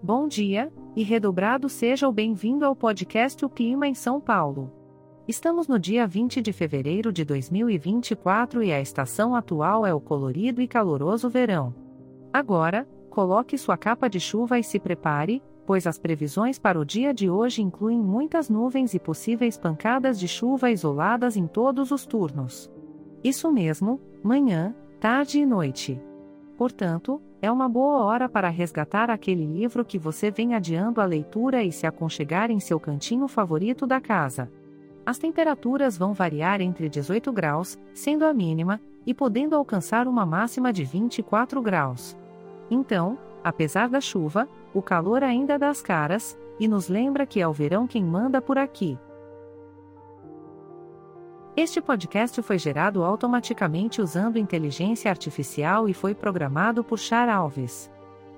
Bom dia, e redobrado seja o bem-vindo ao podcast O Clima em São Paulo. Estamos no dia 20 de fevereiro de 2024 e a estação atual é o colorido e caloroso verão. Agora, coloque sua capa de chuva e se prepare, pois as previsões para o dia de hoje incluem muitas nuvens e possíveis pancadas de chuva isoladas em todos os turnos. Isso mesmo, manhã, tarde e noite. Portanto, é uma boa hora para resgatar aquele livro que você vem adiando a leitura e se aconchegar em seu cantinho favorito da casa. As temperaturas vão variar entre 18 graus, sendo a mínima, e podendo alcançar uma máxima de 24 graus. Então, apesar da chuva, o calor ainda dá as caras, e nos lembra que é o verão quem manda por aqui. Este podcast foi gerado automaticamente usando inteligência artificial e foi programado por Char Alves.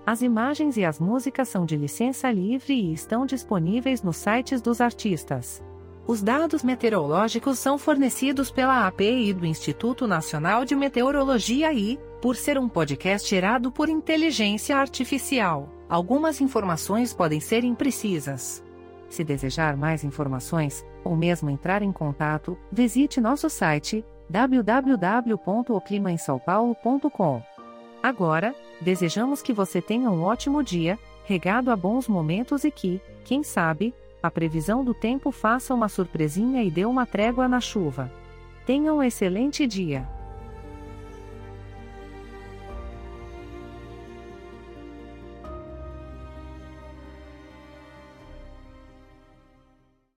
As imagens e as músicas são de licença livre e estão disponíveis nos sites dos artistas. Os dados meteorológicos são fornecidos pela API do Instituto Nacional de Meteorologia e, por ser um podcast gerado por inteligência artificial, algumas informações podem ser imprecisas. Se desejar mais informações, ou mesmo entrar em contato, visite nosso site www.oclimaemsaopaulo.com. Agora, desejamos que você tenha um ótimo dia, regado a bons momentos e que, quem sabe, a previsão do tempo faça uma surpresinha e dê uma trégua na chuva. Tenha um excelente dia.